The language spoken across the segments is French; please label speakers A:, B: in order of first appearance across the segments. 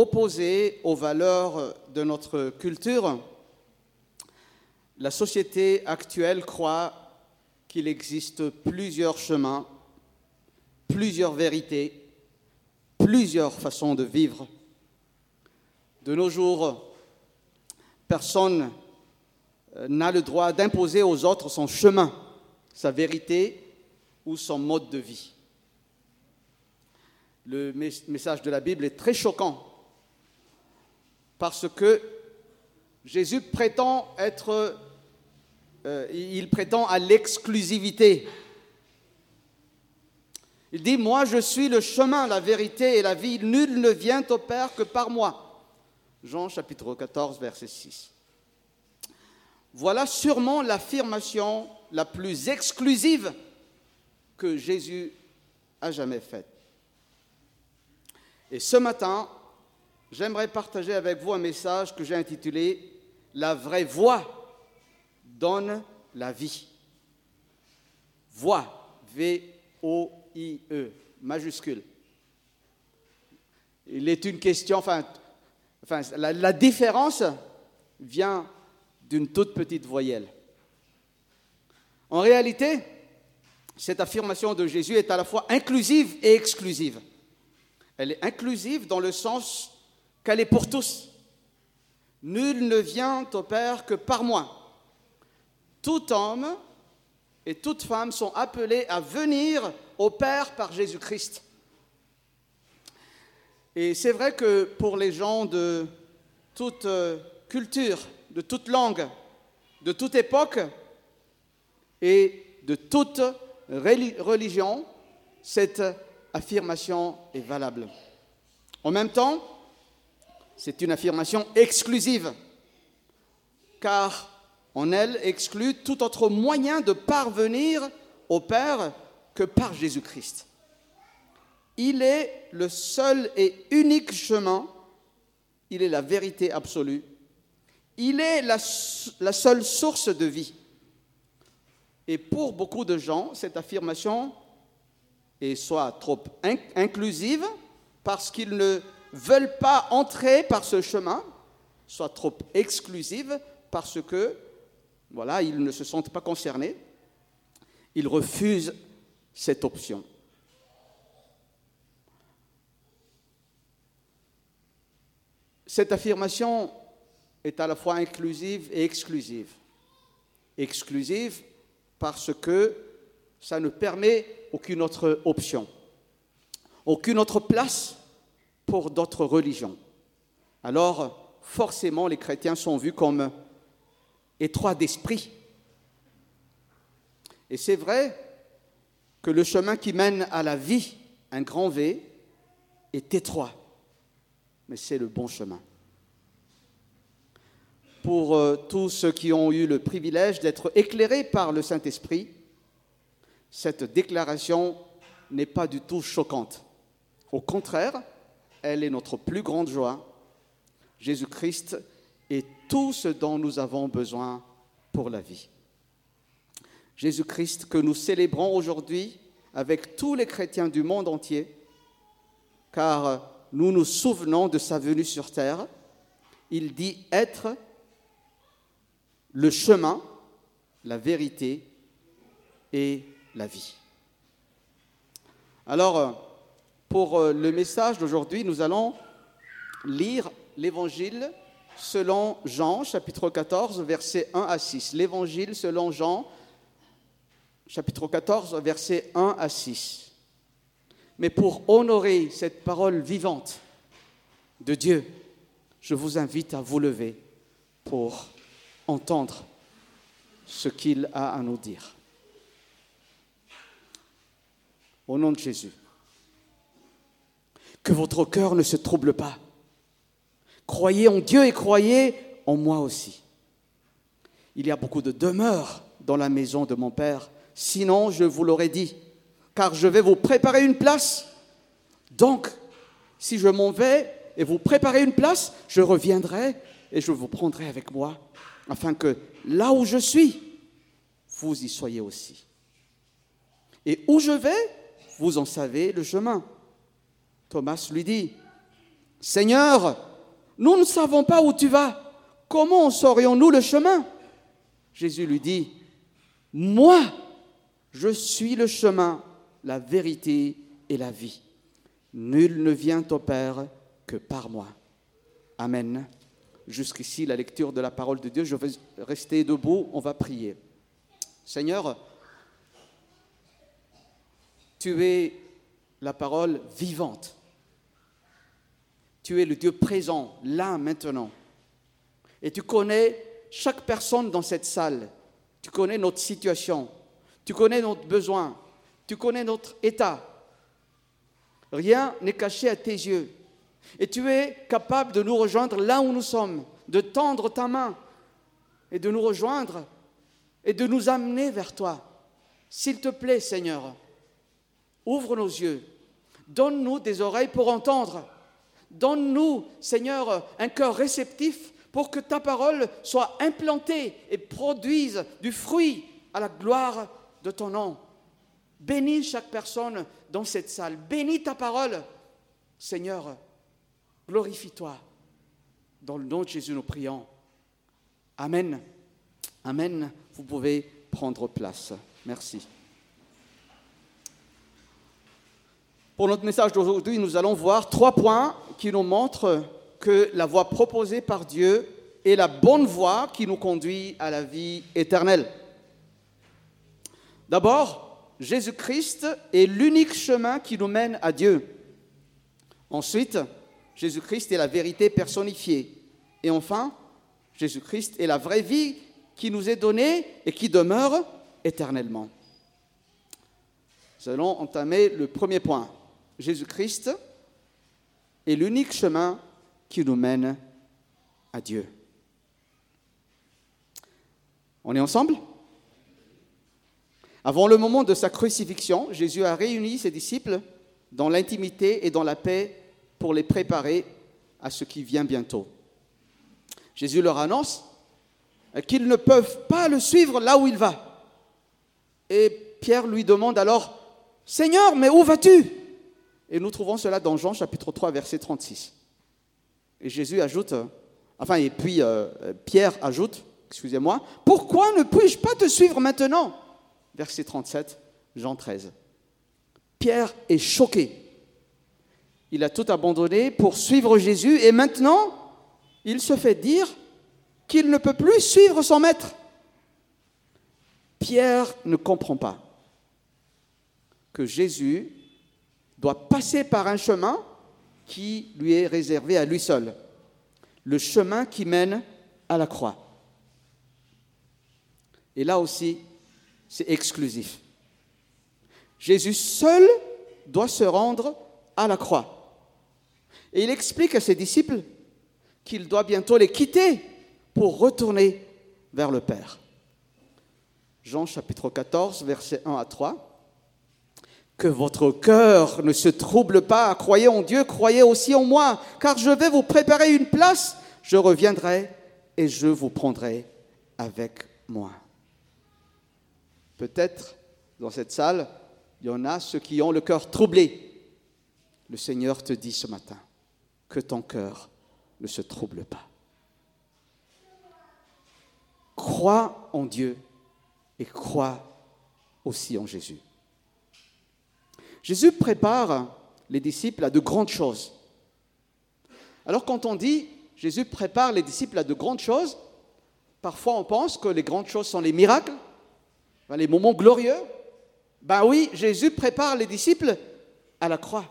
A: opposé aux valeurs de notre culture, la société actuelle croit qu'il existe plusieurs chemins, plusieurs vérités, plusieurs façons de vivre. De nos jours, personne euh, n'a le droit d'imposer aux autres son chemin, sa vérité ou son mode de vie. Le message de la Bible est très choquant parce que Jésus prétend être, euh, il prétend à l'exclusivité. Il dit, moi je suis le chemin, la vérité et la vie, nul ne vient au Père que par moi. Jean chapitre 14, verset 6. Voilà sûrement l'affirmation la plus exclusive que Jésus a jamais faite. Et ce matin, j'aimerais partager avec vous un message que j'ai intitulé La vraie voix donne la vie. Voix, V-O-I-E, majuscule. Il est une question, enfin, la, la différence vient d'une toute petite voyelle. En réalité, cette affirmation de Jésus est à la fois inclusive et exclusive. Elle est inclusive dans le sens qu'elle est pour tous. Nul ne vient au Père que par moi. Tout homme et toute femme sont appelés à venir au Père par Jésus-Christ. Et c'est vrai que pour les gens de toute euh, culture, de toute langue, de toute époque et de toute religion, cette affirmation est valable. En même temps, c'est une affirmation exclusive, car en elle exclut tout autre moyen de parvenir au Père que par Jésus-Christ. Il est le seul et unique chemin, il est la vérité absolue, il est la, seule source de vie. Et pour beaucoup de gens, cette affirmation est soit trop inclusive parce qu'ils ne veulent pas entrer par ce chemin, soit trop exclusive parce que voilà, ils ne se sentent pas concernés. Ils refusent cette option. Cette affirmation est à la fois inclusive et exclusive. Exclusive parce que ça ne permet aucune autre option, aucune autre place pour d'autres religions. Alors, forcément, les chrétiens sont vus comme étroits d'esprit. Et c'est vrai que le chemin qui mène à la vie, un grand V, est étroit, mais c'est le bon chemin pour euh, tous ceux qui ont eu le privilège d'être éclairés par le Saint-Esprit, cette déclaration n'est pas du tout choquante. Au contraire, elle est notre plus grande joie. Jésus-Christ est tout ce dont nous avons besoin pour la vie. Jésus-Christ que nous célébrons aujourd'hui avec tous les chrétiens du monde entier, car nous nous souvenons de sa venue sur terre. Il dit être le chemin, la vérité et la vie. Alors, pour euh, le message d'aujourd'hui, nous allons lire l'évangile selon Jean, chapitre 14, versets 1 à 6. L'évangile selon Jean, chapitre 14, versets 1 à 6. Mais pour honorer cette parole vivante de Dieu, je vous invite à vous lever pour entendre ce qu'il a à nous dire. Au nom de Jésus, que votre cœur ne se trouble pas. Croyez en Dieu et croyez en moi aussi. Il y a beaucoup de demeures dans la maison de mon Père, sinon je vous l'aurais dit, car je vais vous préparer une place. Donc, si je m'en vais et vous préparez une place, je reviendrai et je vous prendrai avec moi afin que là où je suis, vous y soyez aussi. Et où je vais, vous en savez le chemin. Thomas lui dit, Seigneur, nous ne savons pas où tu vas. Comment saurions-nous le chemin? Jésus lui dit, Moi, je suis le chemin, la vérité et la vie. Nul ne vient au Père que par moi. Amen. Jusqu'ici, la lecture de la parole de Dieu. Je vais rester debout, on va prier. Seigneur, tu es la parole vivante. Tu es le Dieu présent, là, maintenant. Et tu connais chaque personne dans cette salle. Tu connais notre situation. Tu connais notre besoin. Tu connais notre état. Rien n'est caché à tes yeux. Et tu es capable de nous rejoindre là où nous sommes, de tendre ta main et de nous rejoindre et de nous amener vers toi. S'il te plaît, Seigneur, ouvre nos yeux, donne-nous des oreilles pour entendre, donne-nous, Seigneur, un cœur réceptif pour que ta parole soit implantée et produise du fruit à la gloire de ton nom. Bénis chaque personne dans cette salle. Bénis ta parole. Seigneur, glorifie-toi. Dans le nom de Jésus, nous prions. Amen. Amen. Vous pouvez prendre place. Merci. Pour notre message d'aujourd'hui, nous allons voir trois points qui nous montrent que la voie proposée par Dieu est la bonne voie qui nous conduit à la vie éternelle. D'abord, Jésus-Christ est l'unique chemin qui nous mène à Dieu. Ensuite, Jésus-Christ est la vérité personnifiée. Et enfin, Jésus-Christ est la vraie vie qui nous est donnée et qui demeure éternellement. Nous allons entamer le premier point. Jésus-Christ est l'unique chemin qui nous mène à Dieu. On est ensemble? Avant le moment de sa crucifixion, Jésus a réuni ses disciples dans l'intimité et dans la paix pour les préparer à ce qui vient bientôt. Jésus leur annonce qu'ils ne peuvent pas le suivre là où il va. Et Pierre lui demande alors, Seigneur, mais où vas-tu? Et nous trouvons cela dans Jean chapitre 3, verset 36. Et Jésus ajoute, euh, enfin, et puis euh, Pierre ajoute, excusez-moi, pourquoi ne puis-je pas te suivre maintenant? Verset 37, Jean 13. Pierre est choqué. Il a tout abandonné pour suivre Jésus et maintenant, il se fait dire qu'il ne peut plus suivre son maître. Pierre ne comprend pas que Jésus doit passer par un chemin qui lui est réservé à lui seul, le chemin qui mène à la croix. Et là aussi, c'est exclusif. Jésus seul doit se rendre à la croix. Et il explique à ses disciples qu'il doit bientôt les quitter pour retourner vers le Père. Jean chapitre 14, versets 1 à 3. Que votre cœur ne se trouble pas, croyez en Dieu, croyez aussi en moi, car je vais vous préparer une place, je reviendrai et je vous prendrai avec moi. Peut-être dans cette salle, il y en a ceux qui ont le cœur troublé. Le Seigneur te dit ce matin que ton cœur ne se trouble pas. Crois en Dieu et crois aussi en Jésus. Jésus prépare les disciples à de grandes choses. Alors quand on dit Jésus prépare les disciples à de grandes choses, parfois on pense que les grandes choses sont les miracles, les moments glorieux. Ben oui, Jésus prépare les disciples à la croix,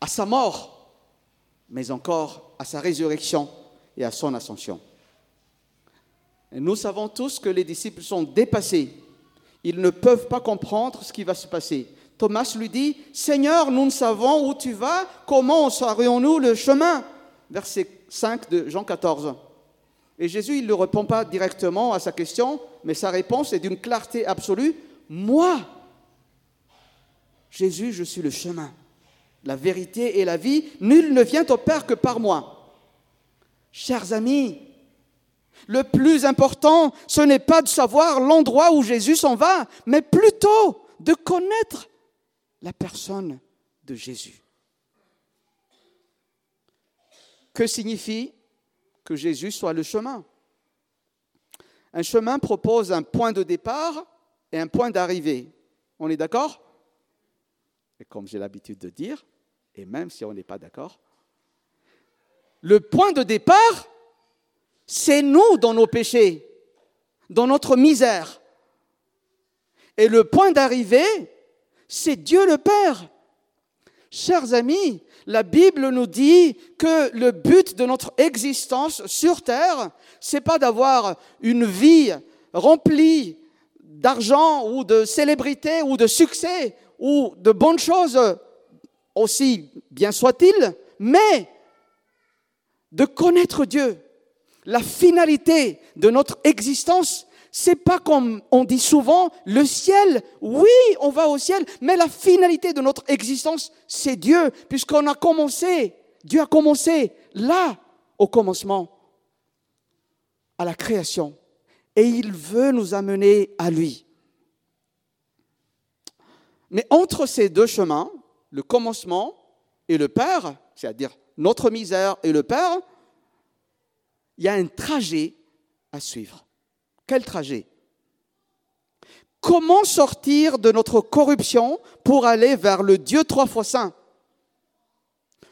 A: à sa mort, mais encore à sa résurrection et à son ascension. Et nous savons tous que les disciples sont dépassés ils ne peuvent pas comprendre ce qui va se passer. Thomas lui dit, Seigneur, nous ne savons où tu vas, comment saurions-nous le chemin? Verset 5 de Jean 14. Et Jésus, il ne répond pas directement à sa question, mais sa réponse est d'une clarté absolue. Moi, Jésus, je suis le chemin, la vérité et la vie. Nul ne vient au Père que par moi. Chers amis, le plus important, ce n'est pas de savoir l'endroit où Jésus s'en va, mais plutôt de connaître la personne de Jésus. que signifie que Jésus soit le chemin? Un chemin propose un point de départ et un point d'arrivée. On est d'accord? Et comme j'ai l'habitude de dire, et même si on n'est pas d'accord, le point de départ, c'est nous dans nos péchés, dans notre misère. Et le point d'arrivée, c'est Dieu le Père. Chers amis, la Bible nous dit que le but de notre existence sur terre, c'est pas d'avoir une vie remplie d'argent ou de célébrité ou de succès ou de bonnes choses, aussi bien soit-il, mais de connaître Dieu. La finalité de notre existence, c'est pas comme on dit souvent le ciel. Oui, on va au ciel, mais la finalité de notre existence, c'est Dieu, puisqu'on a commencé, Dieu a commencé là, au commencement, à la création. Et il veut nous amener à lui. Mais entre ces deux chemins, le commencement et le Père, c'est-à-dire notre misère et le Père, il y a un trajet à suivre. Quel trajet? Comment sortir de notre corruption pour aller vers le Dieu trois fois saint?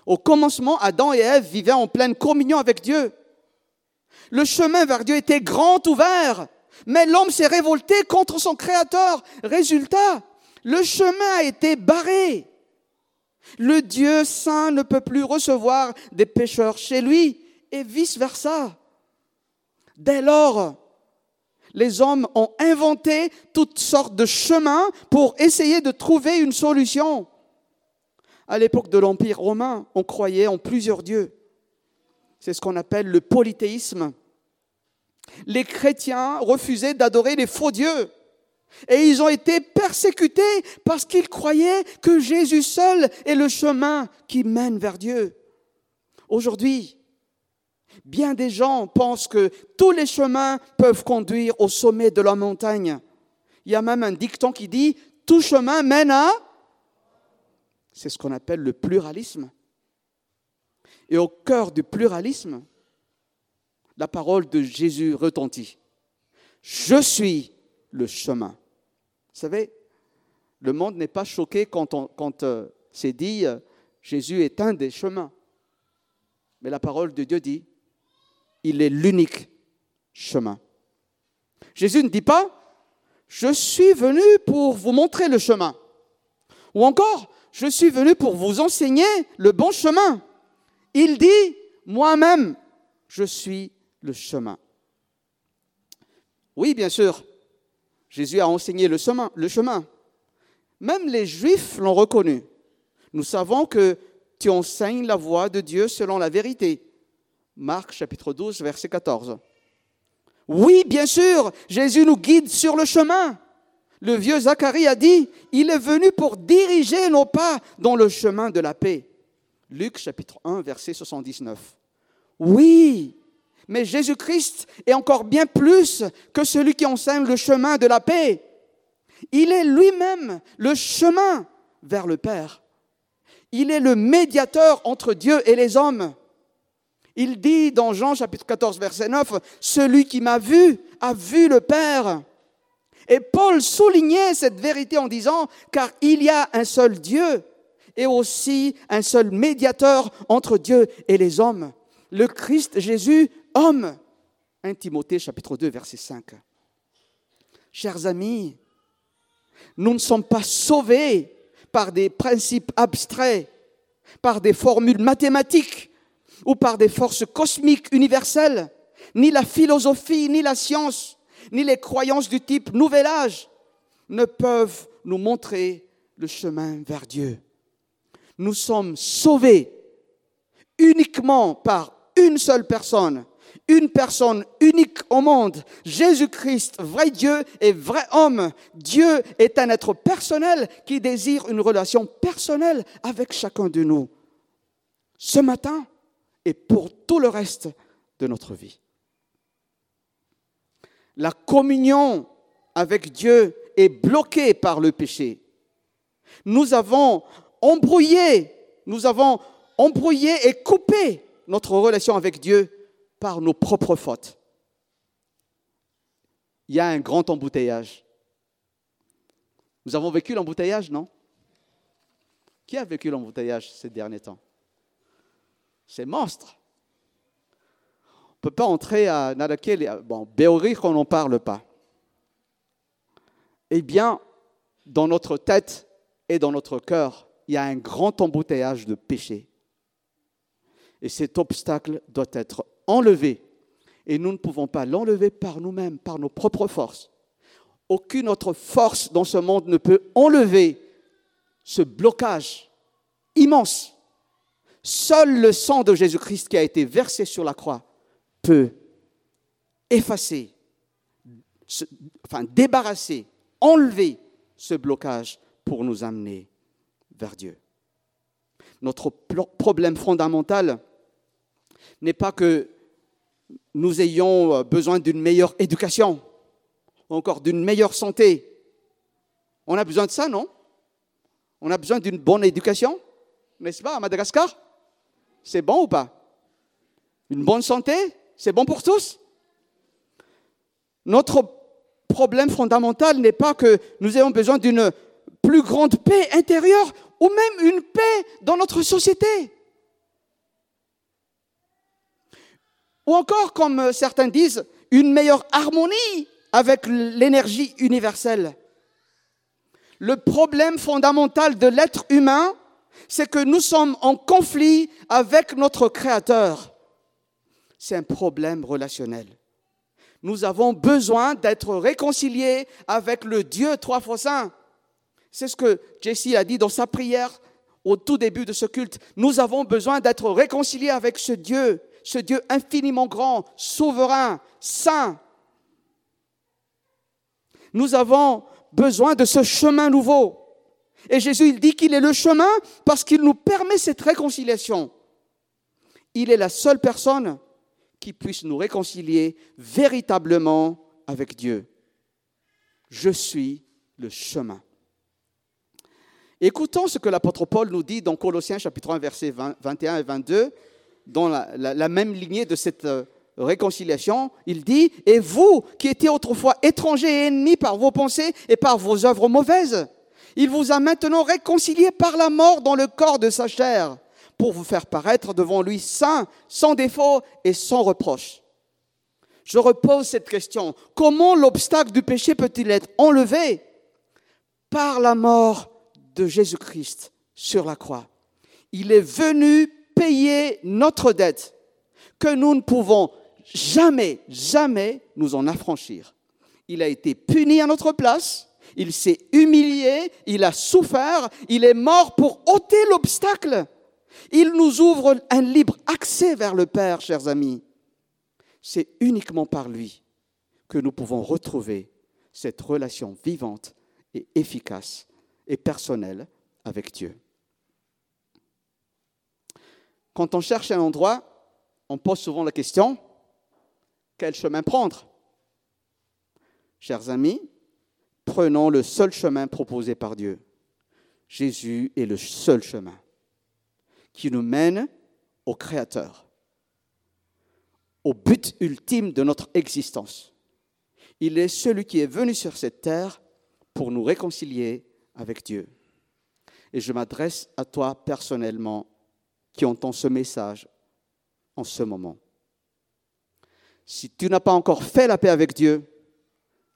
A: Au commencement, Adam et Ève vivaient en pleine communion avec Dieu. Le chemin vers Dieu était grand ouvert, mais l'homme s'est révolté contre son Créateur. Résultat, le chemin a été barré. Le Dieu saint ne peut plus recevoir des pécheurs chez lui et vice-versa. Dès lors, les hommes ont inventé toutes sortes de chemins pour essayer de trouver une solution. À l'époque de l'Empire romain, on croyait en plusieurs dieux. C'est ce qu'on appelle le polythéisme. Les chrétiens refusaient d'adorer les faux dieux. Et ils ont été persécutés parce qu'ils croyaient que Jésus seul est le chemin qui mène vers Dieu. Aujourd'hui, Bien des gens pensent que tous les chemins peuvent conduire au sommet de la montagne. Il y a même un dicton qui dit tout chemin mène à. C'est ce qu'on appelle le pluralisme. Et au cœur du pluralisme, la parole de Jésus retentit. Je suis le chemin. Vous savez, le monde n'est pas choqué quand, euh, c'est dit euh, Jésus est un des chemins. Mais la parole de Dieu dit il est l'unique chemin. Jésus ne dit pas, je suis venu pour vous montrer le chemin. Ou encore, je suis venu pour vous enseigner le bon chemin. Il dit, moi-même, je suis le chemin. Oui, bien sûr, Jésus a enseigné le chemin. Le chemin. Même les Juifs l'ont reconnu. Nous savons que tu enseignes la voie de Dieu selon la vérité. Marc chapitre 12, verset 14. Oui, bien sûr, Jésus nous guide sur le chemin. Le vieux Zacharie a dit, il est venu pour diriger nos pas dans le chemin de la paix. Luc chapitre 1, verset 79. Oui, mais Jésus-Christ est encore bien plus que celui qui enseigne le chemin de la paix. Il est lui-même le chemin vers le Père. Il est le médiateur entre Dieu et les hommes. Il dit dans Jean chapitre 14 verset 9, Celui qui m'a vu a vu le Père. Et Paul soulignait cette vérité en disant, car il y a un seul Dieu et aussi un seul médiateur entre Dieu et les hommes, le Christ Jésus, homme. 1 Timothée chapitre 2 verset 5. Chers amis, nous ne sommes pas sauvés par des principes abstraits, par des formules mathématiques, ou par des forces cosmiques universelles, ni la philosophie, ni la science, ni les croyances du type nouvel âge ne peuvent nous montrer le chemin vers Dieu. Nous sommes sauvés uniquement par une seule personne, une personne unique au monde, Jésus-Christ, vrai Dieu et vrai homme. Dieu est un être personnel qui désire une relation personnelle avec chacun de nous. Ce matin, et pour tout le reste de notre vie. La communion avec Dieu est bloquée par le péché. Nous avons embrouillé, nous avons embrouillé et coupé notre relation avec Dieu par nos propres fautes. Il y a un grand embouteillage. Nous avons vécu l'embouteillage, non? Qui a vécu l'embouteillage ces derniers temps? C'est monstre. On ne peut pas entrer à Nadakel, bon, Béorir, on n'en parle pas. Eh bien, dans notre tête et dans notre cœur, il y a un grand embouteillage de péché. Et cet obstacle doit être enlevé. Et nous ne pouvons pas l'enlever par nous-mêmes, par nos propres forces. Aucune autre force dans ce monde ne peut enlever ce blocage immense. Seul le sang de Jésus-Christ qui a été versé sur la croix peut effacer, enfin débarrasser, enlever ce blocage pour nous amener vers Dieu. Notre problème fondamental n'est pas que nous ayons euh, besoin d'une meilleure éducation, ou encore d'une meilleure santé. On a besoin de ça, non? On a besoin d'une bonne éducation, n'est-ce pas, à Madagascar? C'est bon ou pas? Une bonne santé? C'est bon pour tous? Notre problème fondamental n'est pas que nous ayons besoin d'une plus grande paix intérieure ou même une paix dans notre société. Ou encore, comme certains disent, une meilleure harmonie avec l'énergie universelle. Le problème fondamental de l'être humain, c'est que nous sommes en conflit avec notre Créateur. C'est un problème relationnel. Nous avons besoin d'être réconciliés avec le Dieu trois fois saint. C'est ce que Jesse a dit dans sa prière au tout début de ce culte. Nous avons besoin d'être réconciliés avec ce Dieu, ce Dieu infiniment grand, souverain, saint. Nous avons besoin de ce chemin nouveau. Et Jésus, il dit qu'il est le chemin parce qu'il nous permet cette réconciliation. Il est la seule personne qui puisse nous réconcilier véritablement avec Dieu. Je suis le chemin. Écoutons ce que l'apôtre Paul nous dit dans Colossiens chapitre 1, versets 21 et 22, dans la, même lignée de cette euh, réconciliation. Il dit, Et vous qui étiez autrefois étrangers et ennemis par vos pensées et par vos œuvres mauvaises, il vous a maintenant réconciliés par la mort dans le corps de sa chair, pour vous faire paraître devant lui saint, sans défaut et sans reproche. Je repose cette question. Comment l'obstacle du péché peut-il être enlevé Par la mort de Jésus-Christ sur la croix? Il est venu payer notre dette que nous ne pouvons jamais, jamais nous en affranchir. Il a été puni à notre place, il s'est humilié, il a souffert, il est mort pour ôter l'obstacle. Il nous ouvre un libre accès vers le Père, chers amis. C'est uniquement par lui que nous pouvons retrouver cette relation vivante et efficace et personnel avec Dieu. Quand on cherche un endroit, on pose souvent la question, quel chemin prendre? Chers amis, prenons le seul chemin proposé par Dieu. Jésus est le seul chemin qui nous mène au Créateur, au but ultime de notre existence. Il est celui qui est venu sur cette terre pour nous réconcilier avec Dieu. Et je m'adresse à toi personnellement qui entends ce message en ce moment. Si tu n'as pas encore fait la paix avec Dieu,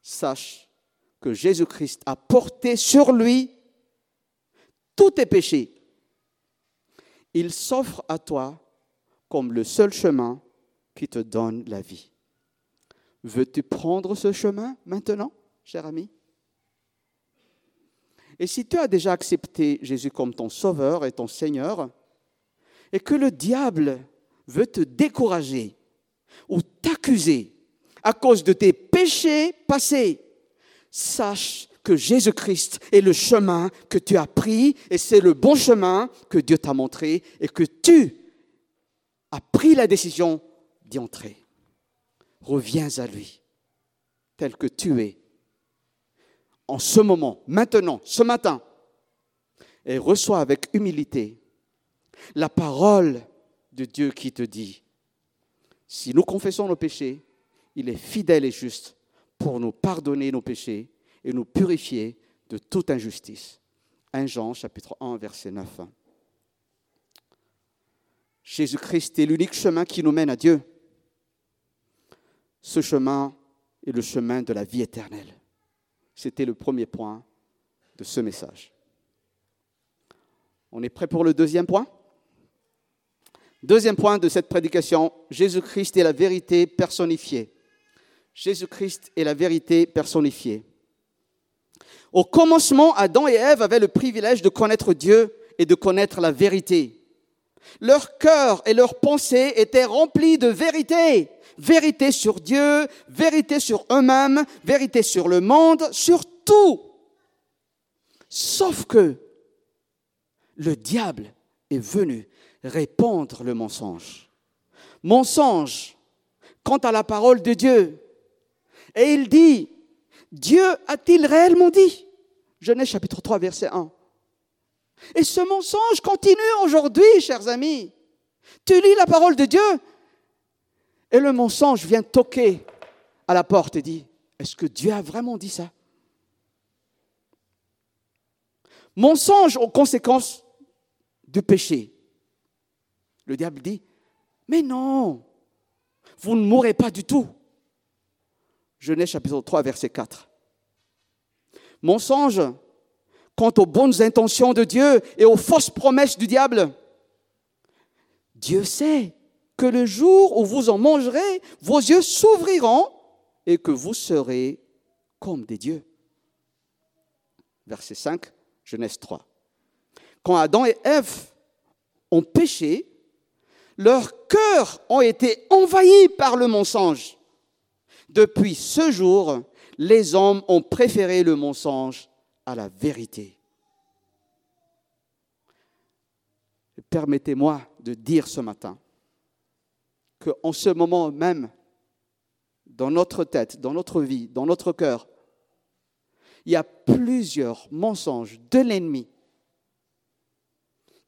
A: sache que Jésus-Christ a porté sur lui tous tes péchés. Il s'offre à toi comme le seul chemin qui te donne la vie. Veux-tu prendre ce chemin maintenant, cher ami? Et si tu as déjà accepté Jésus comme ton sauveur et ton Seigneur, et que le diable veut te décourager ou t'accuser à cause de tes péchés passés, sache que Jésus-Christ est le chemin que tu as pris et c'est le bon chemin que Dieu t'a montré et que tu as pris la décision d'y entrer. Reviens à lui tel que tu es en ce moment, maintenant, ce matin, et reçois avec humilité la parole de Dieu qui te dit, si nous confessons nos péchés, il est fidèle et juste pour nous pardonner nos péchés et nous purifier de toute injustice. 1 Jean chapitre 1 verset 9. Jésus-Christ est l'unique chemin qui nous mène à Dieu. Ce chemin est le chemin de la vie éternelle. C'était le premier point de ce message. On est prêt pour le deuxième point? Deuxième point de cette prédication, Jésus-Christ est la vérité personnifiée. Jésus-Christ est la vérité personnifiée. Au commencement, Adam et Ève avaient le privilège de connaître Dieu et de connaître la vérité. Leur cœur et leurs pensées étaient remplis de vérité. Vérité sur Dieu, vérité sur eux-mêmes, vérité sur le monde, sur tout. Sauf que le diable est venu répandre le mensonge. Mensonge quant à la parole de Dieu. Et il dit, Dieu a-t-il réellement dit? Genèse chapitre 3, verset 1. Et ce mensonge continue aujourd'hui, chers amis. Tu lis la parole de Dieu et le mensonge vient toquer à la porte et dit, est-ce que Dieu a vraiment dit ça? Mensonge aux conséquences du péché. Le diable dit, mais non, vous ne mourrez pas du tout. Genèse chapitre 3, verset 4. Mensonge quant aux bonnes intentions de Dieu et aux fausses promesses du diable. Dieu sait que le jour où vous en mangerez, vos yeux s'ouvriront et que vous serez comme des dieux. Verset 5, Genèse 3. Quand Adam et Ève ont péché, leurs cœurs ont été envahis par le mensonge. Depuis ce jour, les hommes ont préféré le mensonge à la vérité. Permettez-moi de dire ce matin qu'en ce moment même, dans notre tête, dans notre vie, dans notre cœur, il y a plusieurs mensonges de l'ennemi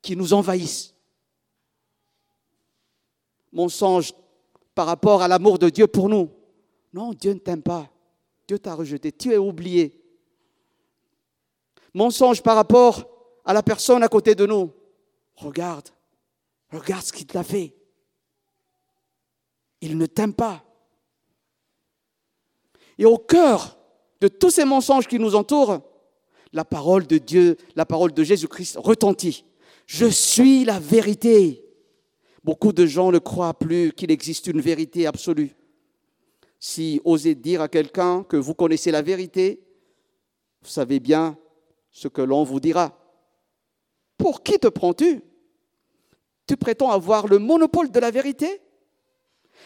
A: qui nous envahissent. Mensonges par rapport à l'amour de Dieu pour nous. Non, Dieu ne t'aime pas. Dieu t'a rejeté. Tu es oublié. Mensonge par rapport à la personne à côté de nous. Regarde, regarde ce qu'il t'a fait. Il ne t'aime pas. Et au cœur de tous ces mensonges qui nous entourent, la parole de Dieu, la parole de Jésus-Christ retentit. Je suis la vérité. Beaucoup de gens ne croient plus qu'il existe une vérité absolue. Si osez dire à quelqu'un que vous connaissez la vérité, vous savez bien ce que l'on vous dira. Pour qui te prends-tu? Tu prétends avoir le monopole de la vérité?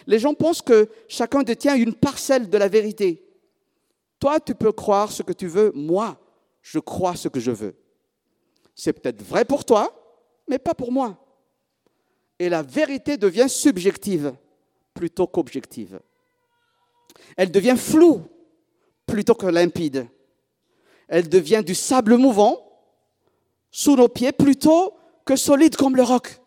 A: Les gens pensent que chacun détient une parcelle de la vérité. Toi, tu peux croire ce que tu veux, moi, je crois ce que je veux. C'est peut-être vrai pour toi, mais pas pour moi. Et la vérité devient subjective plutôt qu'objective. Elle devient floue plutôt que limpide. Elle devient du sable mouvant sous nos pieds plutôt que solide comme le roc.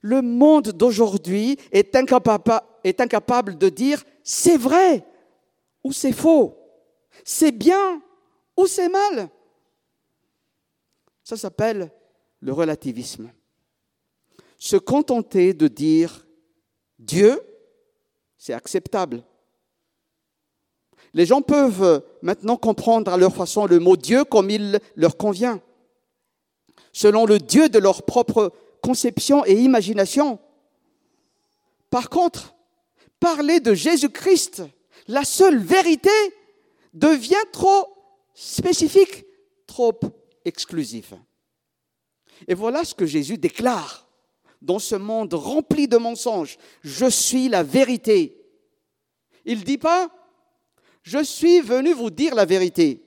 A: Le monde d'aujourd'hui est incapable, de dire c'est vrai ou c'est faux, c'est bien ou c'est mal. Ça s'appelle le relativisme. Se contenter de dire Dieu, c'est acceptable. Les gens peuvent maintenant comprendre à leur façon le mot Dieu comme il leur convient, selon le Dieu de leur propre conception et imagination. Par contre, parler de Jésus-Christ, la seule vérité, devient trop spécifique, trop exclusif. Et voilà ce que Jésus déclare dans ce monde rempli de mensonges. Je suis la vérité. Il ne dit pas, je suis venu vous dire la vérité.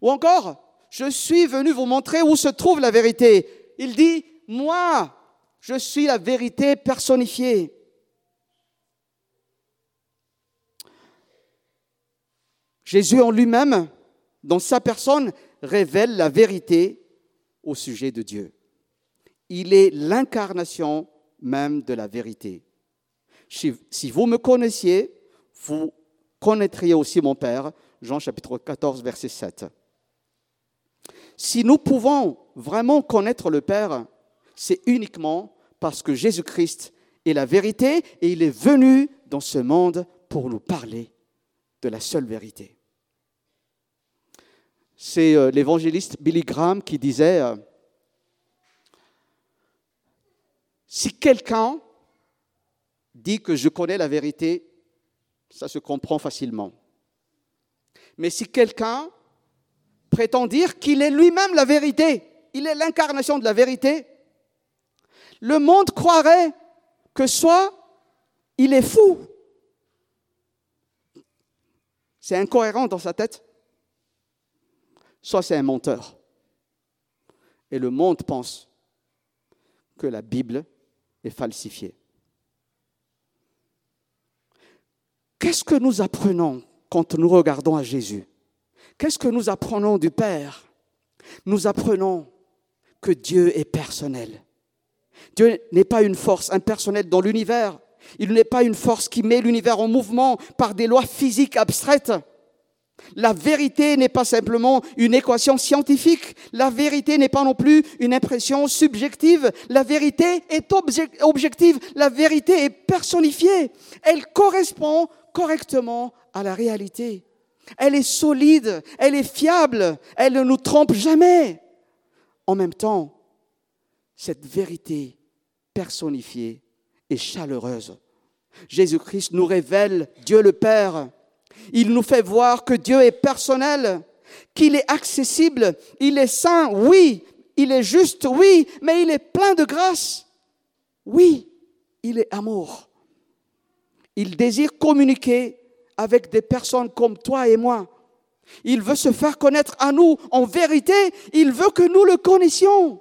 A: Ou encore, je suis venu vous montrer où se trouve la vérité. Il dit, moi, je suis la vérité personnifiée. Jésus en lui-même, dans sa personne, révèle la vérité au sujet de Dieu. Il est l'incarnation même de la vérité. Si vous me connaissiez, vous connaîtriez aussi mon Père. Jean chapitre 14, verset 7. Si nous pouvons vraiment connaître le Père, c'est uniquement parce que Jésus-Christ est la vérité et il est venu dans ce monde pour nous parler de la seule vérité. C'est euh, l'évangéliste Billy Graham qui disait, euh, si quelqu'un dit que je connais la vérité, ça se comprend facilement. Mais si quelqu'un prétend dire qu'il est lui-même la vérité, il est l'incarnation de la vérité, le monde croirait que soit il est fou, c'est incohérent dans sa tête, soit c'est un menteur. Et le monde pense que la Bible est falsifiée. Qu'est-ce que nous apprenons quand nous regardons à Jésus? Qu'est-ce que nous apprenons du Père? Nous apprenons que Dieu est personnel. Dieu n'est pas une force impersonnelle dans l'univers. Il n'est pas une force qui met l'univers en mouvement par des lois physiques abstraites. La vérité n'est pas simplement une équation scientifique. La vérité n'est pas non plus une impression subjective. La vérité est objective. La vérité est personnifiée. Elle correspond correctement à la réalité. Elle est solide, elle est fiable, elle ne nous trompe jamais. En même temps, cette vérité personnifiée et chaleureuse. Jésus-Christ nous révèle Dieu le Père. Il nous fait voir que Dieu est personnel, qu'il est accessible, il est saint, oui, il est juste, oui, mais il est plein de grâce. Oui, il est amour. Il désire communiquer avec des personnes comme toi et moi. Il veut se faire connaître à nous. En vérité, il veut que nous le connaissions.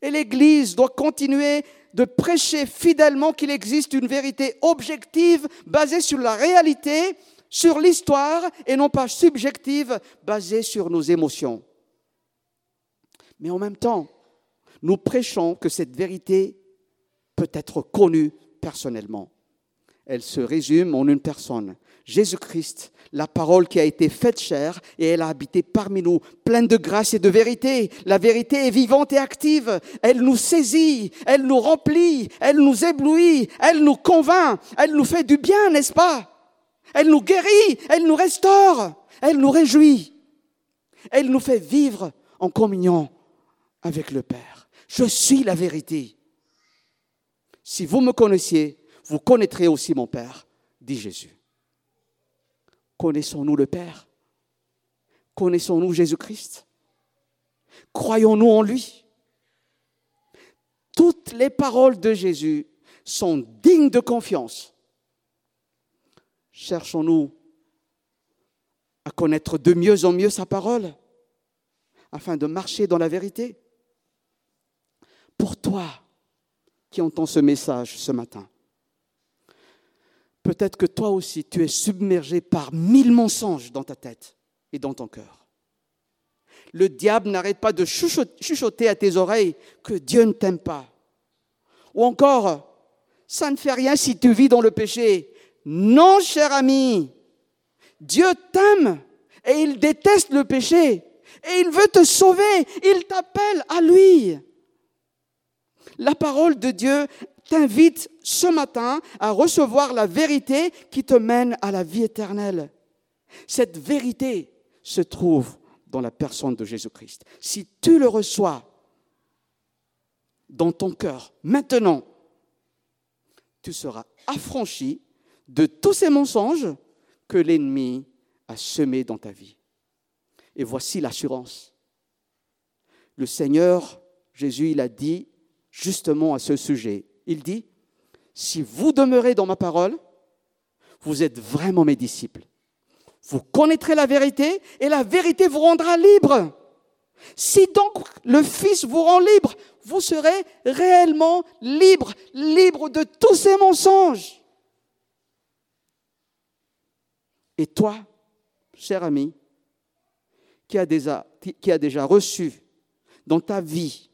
A: Et l'Église doit continuer de prêcher fidèlement qu'il existe une vérité objective basée sur la réalité, sur l'histoire et non pas subjective basée sur nos émotions. Mais en même temps, nous prêchons que cette vérité peut être connue personnellement elle se résume en une personne, Jésus-Christ, la parole qui a été faite chair et elle a habité parmi nous, pleine de grâce et de vérité. La vérité est vivante et active. Elle nous saisit, elle nous remplit, elle nous éblouit, elle nous convainc, elle nous fait du bien, n'est-ce pas? Elle nous guérit, elle nous restaure, elle nous réjouit. Elle nous fait vivre en communion avec le Père. Je suis la vérité. Si vous me connaissiez, vous connaîtrez aussi mon Père, dit Jésus. Connaissons-nous le Père? Connaissons-nous Jésus-Christ? Croyons-nous en lui? Toutes les paroles de Jésus sont dignes de confiance. Cherchons-nous à connaître de mieux en mieux sa parole afin de marcher dans la vérité. Pour toi qui entends ce message ce matin, peut-être que toi aussi, tu es submergé par mille mensonges dans ta tête et dans ton cœur. Le diable n'arrête pas de chuchoter à tes oreilles que Dieu ne t'aime pas. Ou encore, ça ne fait rien si tu vis dans le péché. Non, cher ami, Dieu t'aime et il déteste le péché et il veut te sauver. Il t'appelle à lui. La parole de Dieu t'invite ce matin à recevoir la vérité qui te mène à la vie éternelle. Cette vérité se trouve dans la personne de Jésus-Christ. Si tu le reçois dans ton cœur maintenant, tu seras affranchi de tous ces mensonges que l'ennemi a semés dans ta vie. Et voici l'assurance. Le Seigneur Jésus, il a dit justement à ce sujet, il dit, si vous demeurez dans ma parole, vous êtes vraiment mes disciples. Vous connaîtrez la vérité et la vérité vous rendra libre. Si donc le Fils vous rend libre, vous serez réellement libre, libre de tous ces mensonges. Et toi, cher ami, qui a déjà, déjà reçu dans ta vie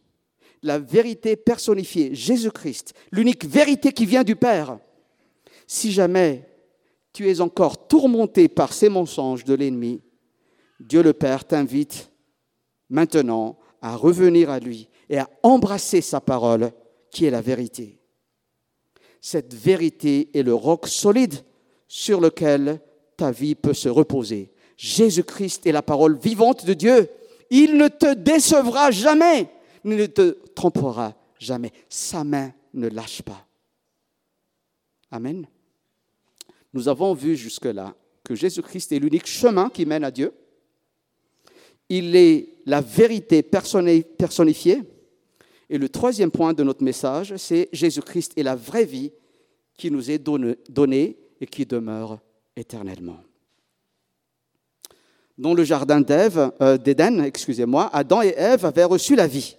A: la vérité personnifiée, Jésus-Christ, l'unique vérité qui vient du Père, si jamais tu es encore tourmenté par ces mensonges de l'ennemi, Dieu le Père t'invite maintenant à revenir à lui et à embrasser sa parole qui est la vérité. Cette vérité est le roc solide sur lequel ta vie peut se reposer. Jésus-Christ est la parole vivante de Dieu. Il ne te décevra jamais, ne te trompera jamais. Sa main ne lâche pas. Amen. Nous avons vu jusque-là que Jésus-Christ est l'unique chemin qui mène à Dieu. Il est la vérité personnifiée. Et le troisième point de notre message, c'est Jésus-Christ est la vraie vie qui nous est donnée et qui demeure éternellement. Dans le jardin euh, d'Éden, excusez-moi, Adam et Ève avaient reçu la vie.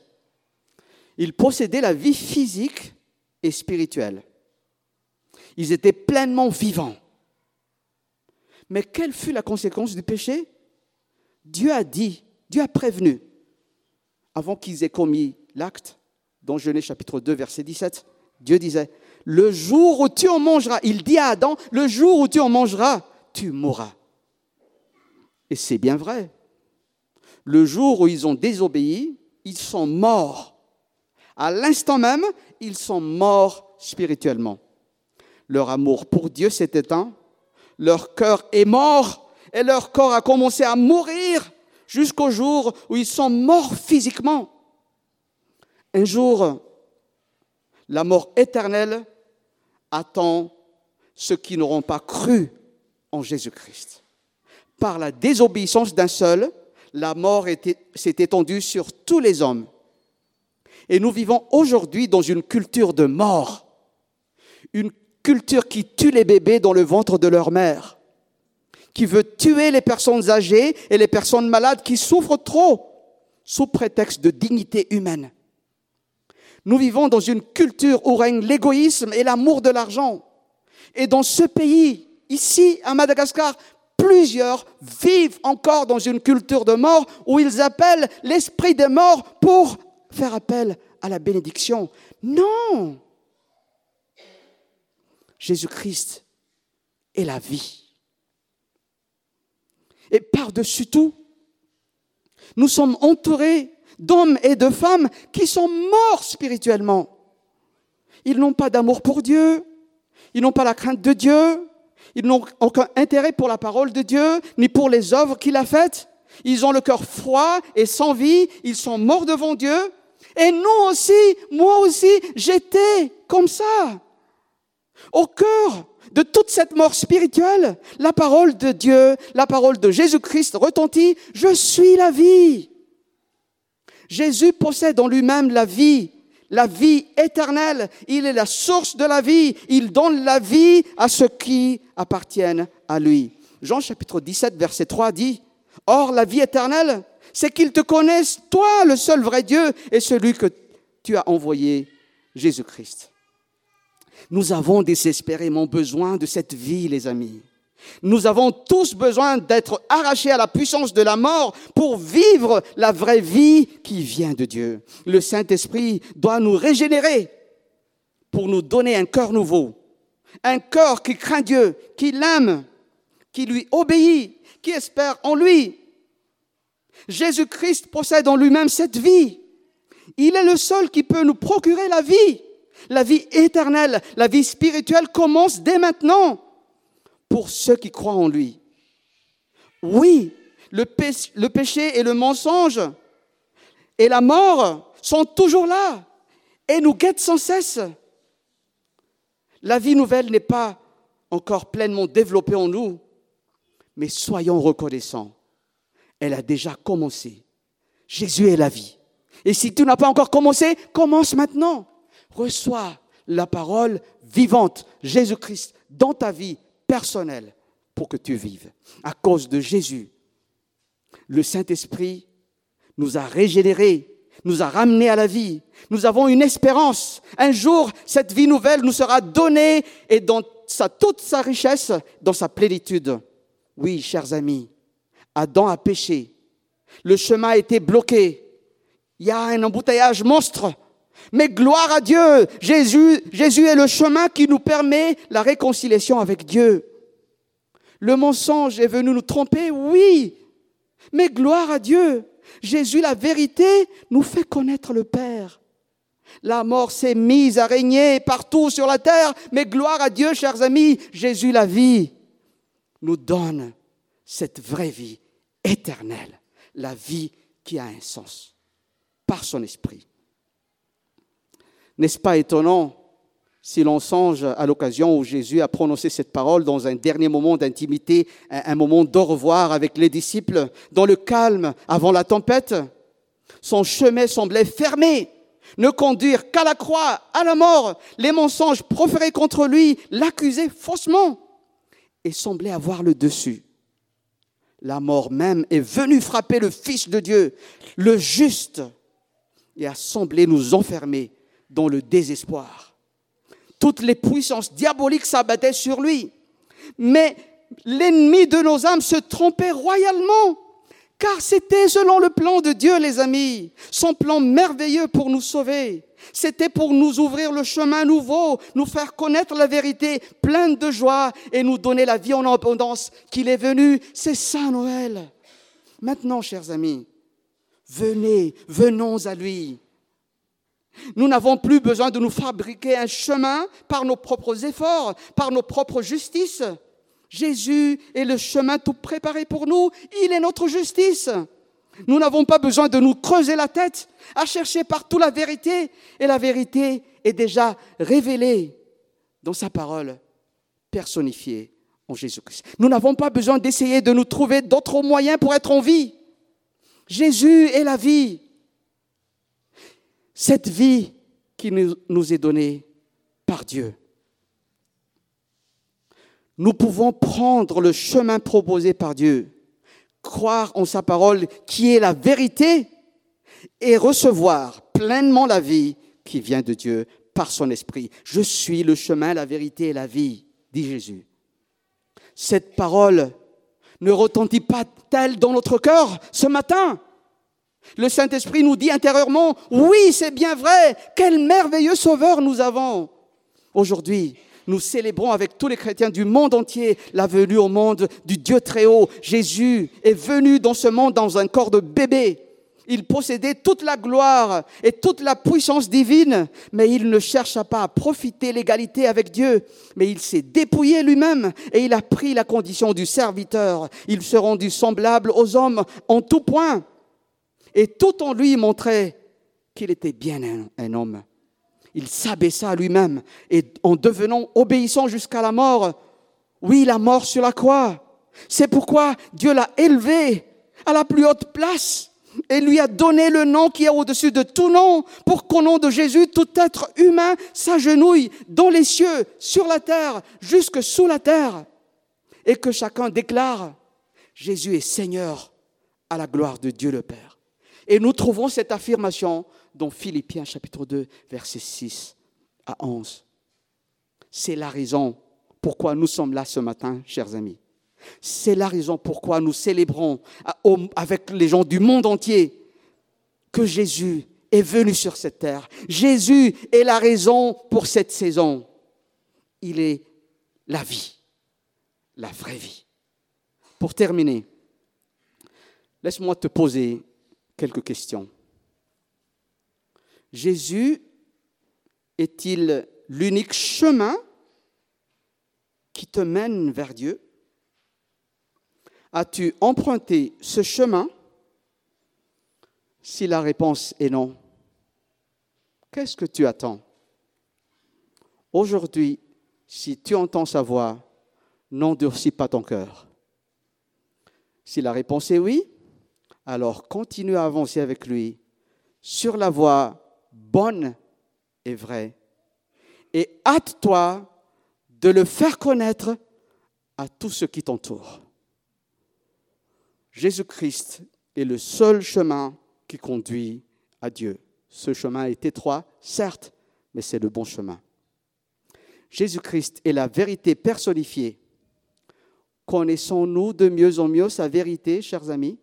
A: Ils possédaient la vie physique et spirituelle. Ils étaient pleinement vivants. Mais quelle fut la conséquence du péché? Dieu a dit, Dieu a prévenu, avant qu'ils aient commis l'acte, dans Genèse chapitre 2, verset 17, Dieu disait, le jour où tu en mangeras, il dit à Adam, le jour où tu en mangeras, tu mourras. Et c'est bien vrai. Le jour où ils ont désobéi, ils sont morts. À l'instant même, ils sont morts spirituellement. Leur amour pour Dieu s'est éteint, leur cœur est mort et leur corps a commencé à mourir jusqu'au jour où ils sont morts physiquement. Un jour, la mort éternelle attend ceux qui n'auront pas cru en Jésus-Christ. Par la désobéissance d'un seul, la mort s'est étendue sur tous les hommes. Et nous vivons aujourd'hui dans une culture de mort, une culture qui tue les bébés dans le ventre de leur mère, qui veut tuer les personnes âgées et les personnes malades qui souffrent trop sous prétexte de dignité humaine. Nous vivons dans une culture où règne l'égoïsme et l'amour de l'argent. Et dans ce pays, ici à Madagascar, plusieurs vivent encore dans une culture de mort où ils appellent l'esprit des morts pour faire appel à la bénédiction. Non Jésus-Christ est la vie. Et par-dessus tout, nous sommes entourés d'hommes et de femmes qui sont morts spirituellement. Ils n'ont pas d'amour pour Dieu, ils n'ont pas la crainte de Dieu, ils n'ont aucun intérêt pour la parole de Dieu, ni pour les œuvres qu'il a faites. Ils ont le cœur froid et sans vie, ils sont morts devant Dieu. Et nous aussi, moi aussi, j'étais comme ça. Au cœur de toute cette mort spirituelle, la parole de Dieu, la parole de Jésus-Christ retentit, je suis la vie. Jésus possède en lui-même la vie, la vie éternelle. Il est la source de la vie. Il donne la vie à ceux qui appartiennent à lui. Jean chapitre 17, verset 3 dit, Or la vie éternelle, c'est qu'ils te connaissent, toi, le seul vrai Dieu, et celui que tu as envoyé, Jésus-Christ. Nous avons désespérément besoin de cette vie, les amis. Nous avons tous besoin d'être arrachés à la puissance de la mort pour vivre la vraie vie qui vient de Dieu. Le Saint-Esprit doit nous régénérer pour nous donner un cœur nouveau, un cœur qui craint Dieu, qui l'aime, qui lui obéit, qui espère en lui. Jésus-Christ possède en lui-même cette vie. Il est le seul qui peut nous procurer la vie. La vie éternelle, la vie spirituelle commence dès maintenant pour ceux qui croient en lui. Oui, le péché, et le mensonge et la mort sont toujours là et nous guettent sans cesse. La vie nouvelle n'est pas encore pleinement développée en nous, mais soyons reconnaissants. Elle a déjà commencé. Jésus est la vie. Et si tu n'as pas encore commencé, commence maintenant. Reçois la parole vivante, Jésus-Christ, dans ta vie personnel pour que tu vives. À cause de Jésus, le Saint-Esprit nous a régénérés, nous a ramenés à la vie. Nous avons une espérance. Un jour, cette vie nouvelle nous sera donnée et dans sa, toute sa richesse, dans sa plénitude. Oui, chers amis, Adam a péché. Le chemin a été bloqué. Il y a un embouteillage monstre Mais gloire à Dieu, Jésus, Jésus est le chemin qui nous permet la réconciliation avec Dieu. Le mensonge est venu nous tromper, oui, mais gloire à Dieu, Jésus, la vérité, nous fait connaître le Père. La mort s'est mise à régner partout sur la terre, mais gloire à Dieu, chers amis, Jésus, la vie, nous donne cette vraie vie éternelle, la vie qui a un sens, par son esprit. N'est-ce pas étonnant si l'on songe à l'occasion où Jésus a prononcé cette parole dans un dernier moment d'intimité, un moment d'au revoir avec les disciples, dans le calme avant la tempête, son chemin semblait fermé, ne conduire qu'à la croix, à la mort, les mensonges proférés contre lui l'accusaient faussement et semblait avoir le dessus. La mort même est venue frapper le Fils de Dieu, le juste, et a semblé nous enfermer dans le désespoir. Toutes les puissances diaboliques s'abattaient sur lui. Mais l'ennemi de nos âmes se trompait royalement, car c'était selon le plan de Dieu, les amis, son plan merveilleux pour nous sauver. C'était pour nous ouvrir le chemin nouveau, nous faire connaître la vérité pleine de joie et nous donner la vie en abondance qu'il est venu. C'est ça Noël. Maintenant, chers amis, venez, venons à lui. Nous n'avons plus besoin de nous fabriquer un chemin par nos propres efforts, par nos propres justices. Jésus est le chemin tout préparé pour nous. Il est notre justice. Nous n'avons pas besoin de nous creuser la tête à chercher partout la vérité. Et la vérité est déjà révélée dans sa parole personnifiée en Jésus-Christ. Nous n'avons pas besoin d'essayer de nous trouver d'autres moyens pour être en vie. Jésus est la vie cette vie qui nous est donnée par Dieu. Nous pouvons prendre le chemin proposé par Dieu, croire en sa parole qui est la vérité et recevoir pleinement la vie qui vient de Dieu par son esprit. Je suis le chemin, la vérité et la vie, dit Jésus. Cette parole ne retentit pas telle dans notre cœur ce matin le Saint-Esprit nous dit intérieurement, oui, c'est bien vrai, quel merveilleux sauveur nous avons. Aujourd'hui, nous célébrons avec tous les chrétiens du monde entier la venue au monde du Dieu très haut. Jésus est venu dans ce monde dans un corps de bébé. Il possédait toute la gloire et toute la puissance divine, mais il ne chercha pas à profiter l'égalité avec Dieu, mais il s'est dépouillé lui-même et il a pris la condition du serviteur. Il se rendit semblable aux hommes en tout point et tout en lui montrait qu'il était bien un, homme. Il s'abaissa lui-même et en devenant obéissant jusqu'à la mort, oui, la mort sur la croix. C'est pourquoi Dieu l'a élevé à la plus haute place et lui a donné le nom qui est au-dessus de tout nom, pour qu'au nom de Jésus, tout être humain s'agenouille dans les cieux, sur la terre, jusque sous la terre, et que chacun déclare, Jésus est Seigneur à la gloire de Dieu le Père. Et nous trouvons cette affirmation dans Philippiens chapitre 2, versets 6 à 11. C'est la raison pourquoi nous sommes là ce matin, chers amis. C'est la raison pourquoi nous célébrons avec les gens du monde entier que Jésus est venu sur cette terre. Jésus est la raison pour cette saison. Il est la vie, la vraie vie. Pour terminer, laisse-moi te poser quelques questions. Jésus est-il l'unique chemin qui te mène vers Dieu? As-tu emprunté ce chemin? Si la réponse est non, qu'est-ce que tu attends? Aujourd'hui, si tu entends sa voix, n'endurcis pas ton cœur. Si la réponse est oui, alors continue à avancer avec lui sur la voie bonne et vraie. Et hâte-toi de le faire connaître à tous ceux qui t'entourent. Jésus-Christ est le seul chemin qui conduit à Dieu. Ce chemin est étroit, certes, mais c'est le bon chemin. Jésus-Christ est la vérité personnifiée. Connaissons-nous de mieux en mieux sa vérité, chers amis?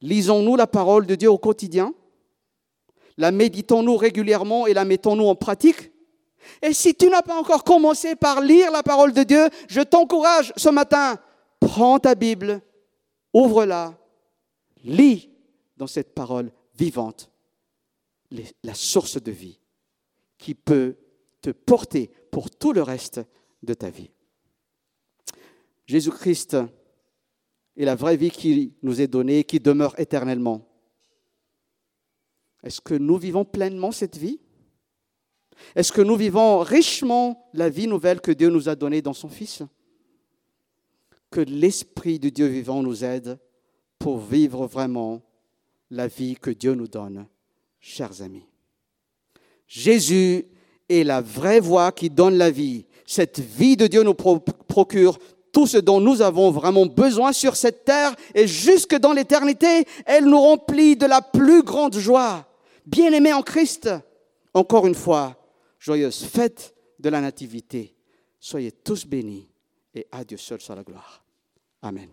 A: Lisons-nous la parole de Dieu au quotidien? La méditons-nous régulièrement et la mettons-nous en pratique Et si tu n'as pas encore commencé par lire la parole de Dieu, je t'encourage ce matin, prends ta Bible, ouvre-la, lis dans cette parole vivante la source de vie qui peut te porter pour tout le reste de ta vie. Jésus-Christ est la vraie vie qui nous est donnée, qui demeure éternellement. Est-ce que nous vivons pleinement cette vie? Est-ce que nous vivons richement la vie nouvelle que Dieu nous a donnée dans son Fils? Que l'Esprit de Dieu vivant nous aide pour vivre vraiment la vie que Dieu nous donne, chers amis. Jésus est la vraie voie qui donne la vie. Cette vie de Dieu nous procure tout ce dont nous avons vraiment besoin sur cette terre et jusque dans l'éternité, elle nous remplit de la plus grande joie. Bien-aimés en Christ, encore une fois, joyeuse fête de la Nativité. Soyez tous bénis et à Dieu seul soit la gloire. Amen.